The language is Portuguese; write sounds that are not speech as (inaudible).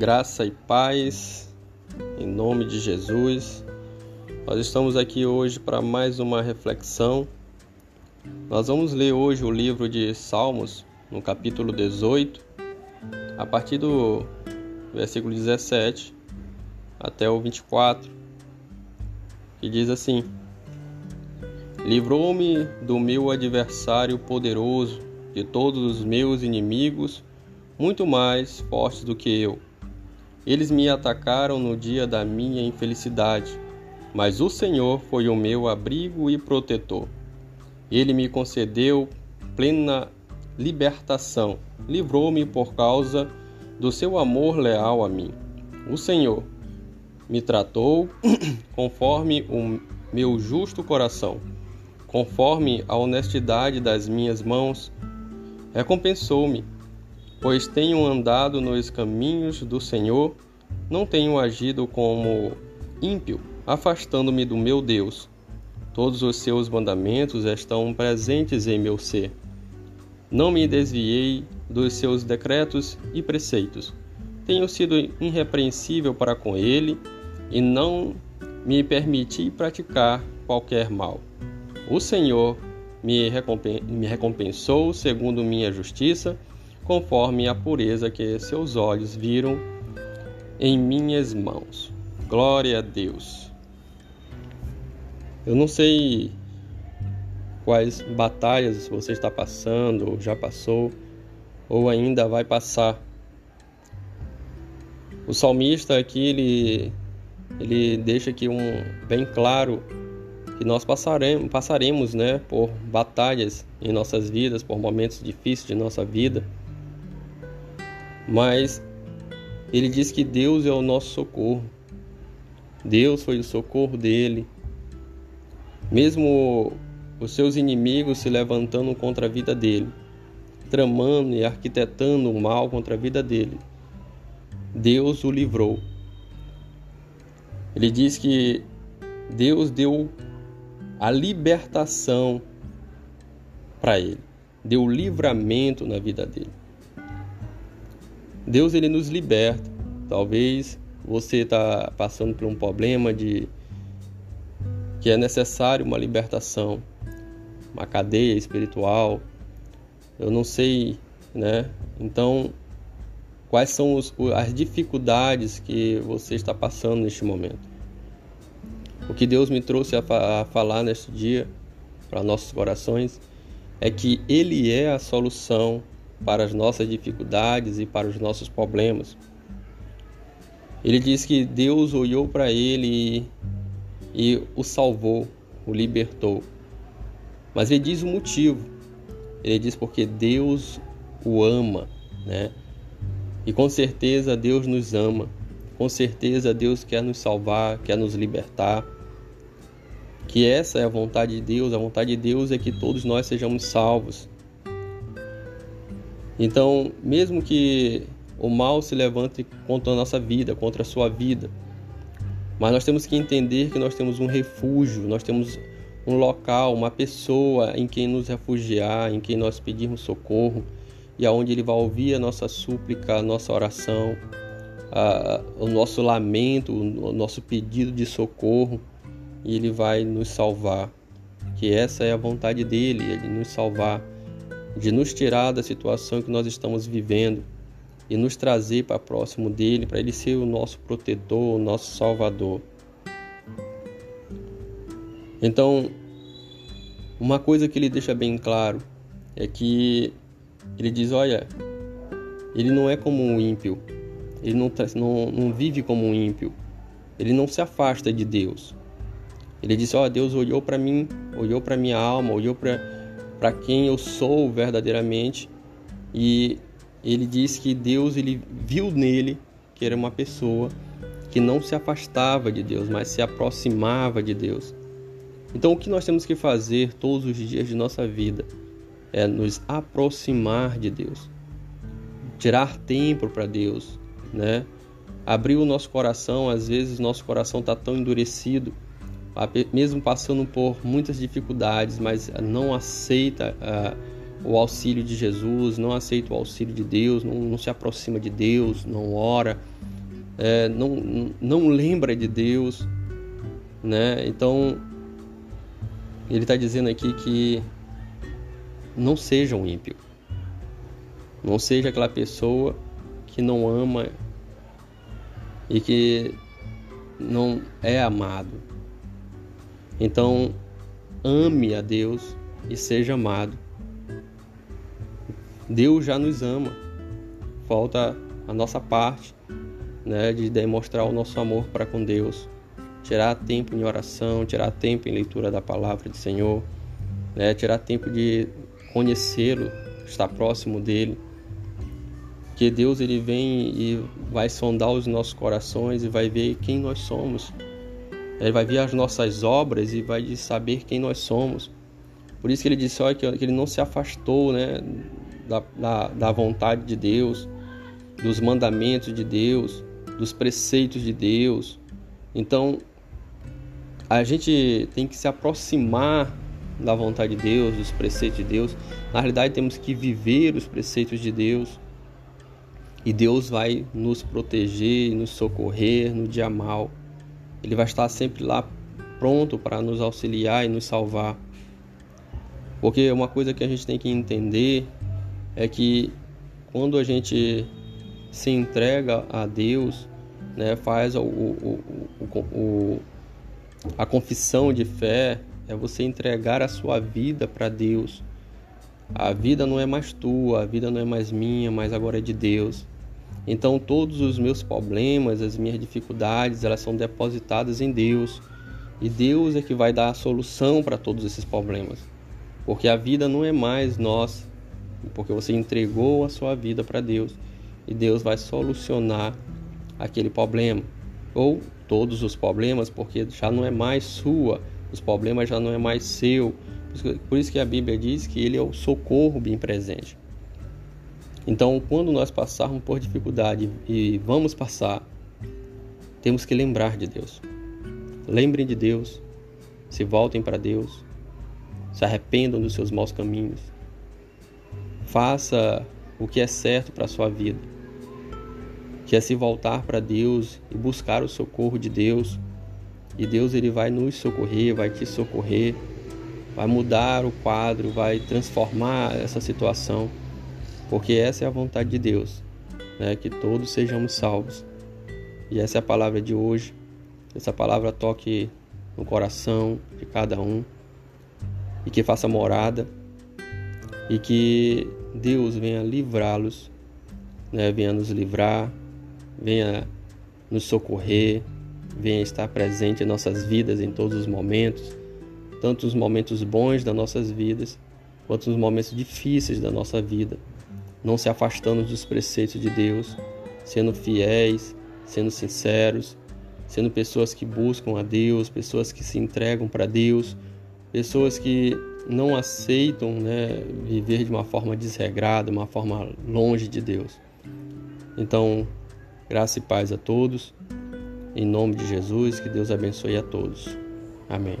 graça e paz, em nome de Jesus. Nós estamos aqui hoje para mais uma reflexão. Nós vamos ler hoje o livro de Salmos, no capítulo 18, a partir do versículo 17 até o 24, que diz assim: Livrou-me do meu adversário poderoso, de todos os meus inimigos, muito mais fortes do que eu eles me atacaram no dia da minha infelicidade, mas o Senhor foi o meu abrigo e protetor. Ele me concedeu plena libertação, livrou-me por causa do seu amor leal a mim. O Senhor me tratou (clears throat) conforme o meu justo coração, conforme a honestidade das minhas mãos, recompensou-me pois tenho andado nos caminhos do Senhor, não tenho agido como ímpio, afastando-me do meu Deus. Todos os seus mandamentos estão presentes em meu ser. Não me desviei dos seus decretos e preceitos. Tenho sido irrepreensível para com ele e não me permiti praticar qualquer mal. O Senhor me recompensou segundo minha justiça conforme a pureza que seus olhos viram em minhas mãos. Glória a Deus. Eu não sei quais batalhas você está passando, ou já passou, ou ainda vai passar. O salmista aqui ele, ele deixa aqui um bem claro que nós passaremos, passaremos né, por batalhas em nossas vidas, por momentos difíceis de nossa vida. Mas ele diz que Deus é o nosso socorro. Deus foi o socorro dele. Mesmo os seus inimigos se levantando contra a vida dele, tramando e arquitetando o mal contra a vida dele, Deus o livrou. Ele diz que Deus deu a libertação para ele, deu livramento na vida dele. Deus ele nos liberta. Talvez você está passando por um problema de que é necessário uma libertação, uma cadeia espiritual. Eu não sei, né? Então, quais são os, as dificuldades que você está passando neste momento? O que Deus me trouxe a, a falar neste dia para nossos corações é que Ele é a solução para as nossas dificuldades e para os nossos problemas. Ele diz que Deus olhou para ele e, e o salvou, o libertou. Mas ele diz o motivo. Ele diz porque Deus o ama, né? E com certeza Deus nos ama. Com certeza Deus quer nos salvar, quer nos libertar. Que essa é a vontade de Deus. A vontade de Deus é que todos nós sejamos salvos. Então, mesmo que o mal se levante contra a nossa vida, contra a sua vida, mas nós temos que entender que nós temos um refúgio, nós temos um local, uma pessoa em quem nos refugiar, em quem nós pedirmos socorro e aonde Ele vai ouvir a nossa súplica, a nossa oração, a, o nosso lamento, o nosso pedido de socorro e Ele vai nos salvar. Que essa é a vontade dele, Ele nos salvar de nos tirar da situação que nós estamos vivendo e nos trazer para próximo dele, para ele ser o nosso protetor, o nosso salvador. Então, uma coisa que ele deixa bem claro é que ele diz: olha, ele não é como um ímpio, ele não, não, não vive como um ímpio, ele não se afasta de Deus. Ele diz: ó, oh, Deus olhou para mim, olhou para minha alma, olhou para para quem eu sou verdadeiramente. E ele diz que Deus ele viu nele que era uma pessoa que não se afastava de Deus, mas se aproximava de Deus. Então, o que nós temos que fazer todos os dias de nossa vida é nos aproximar de Deus, tirar tempo para Deus, né? Abrir o nosso coração, às vezes nosso coração está tão endurecido mesmo passando por muitas dificuldades, mas não aceita uh, o auxílio de Jesus, não aceita o auxílio de Deus, não, não se aproxima de Deus, não ora, é, não, não lembra de Deus, né? Então ele está dizendo aqui que não seja um ímpio, não seja aquela pessoa que não ama e que não é amado. Então ame a Deus e seja amado. Deus já nos ama. Falta a nossa parte, né, de demonstrar o nosso amor para com Deus. Tirar tempo em oração, tirar tempo em leitura da palavra do Senhor, né, tirar tempo de conhecê-lo, estar próximo dele. Que Deus ele vem e vai sondar os nossos corações e vai ver quem nós somos. Ele vai ver as nossas obras e vai saber quem nós somos. Por isso que ele disse olha, que ele não se afastou né, da, da, da vontade de Deus, dos mandamentos de Deus, dos preceitos de Deus. Então, a gente tem que se aproximar da vontade de Deus, dos preceitos de Deus. Na realidade, temos que viver os preceitos de Deus. E Deus vai nos proteger, nos socorrer no dia mal. Ele vai estar sempre lá pronto para nos auxiliar e nos salvar. Porque uma coisa que a gente tem que entender é que quando a gente se entrega a Deus, né, faz o, o, o, a confissão de fé, é você entregar a sua vida para Deus. A vida não é mais tua, a vida não é mais minha, mas agora é de Deus. Então todos os meus problemas, as minhas dificuldades, elas são depositadas em Deus. E Deus é que vai dar a solução para todos esses problemas. Porque a vida não é mais nossa, porque você entregou a sua vida para Deus e Deus vai solucionar aquele problema ou todos os problemas, porque já não é mais sua, os problemas já não é mais seu. Por isso que a Bíblia diz que ele é o socorro bem presente. Então, quando nós passarmos por dificuldade e vamos passar, temos que lembrar de Deus. Lembrem de Deus, se voltem para Deus, se arrependam dos seus maus caminhos. Faça o que é certo para a sua vida, que é se voltar para Deus e buscar o socorro de Deus. E Deus ele vai nos socorrer, vai te socorrer, vai mudar o quadro, vai transformar essa situação, porque essa é a vontade de Deus, né? que todos sejamos salvos. E essa é a palavra de hoje. Essa palavra toque no coração de cada um e que faça morada e que Deus venha livrá-los, né? venha nos livrar, venha nos socorrer, venha estar presente em nossas vidas em todos os momentos, tanto os momentos bons das nossas vidas, quanto os momentos difíceis da nossa vida, não se afastando dos preceitos de Deus, sendo fiéis, sendo sinceros, sendo pessoas que buscam a Deus, pessoas que se entregam para Deus, pessoas que não aceitam né, viver de uma forma desregrada, uma forma longe de Deus. Então, graça e paz a todos. Em nome de Jesus, que Deus abençoe a todos. Amém.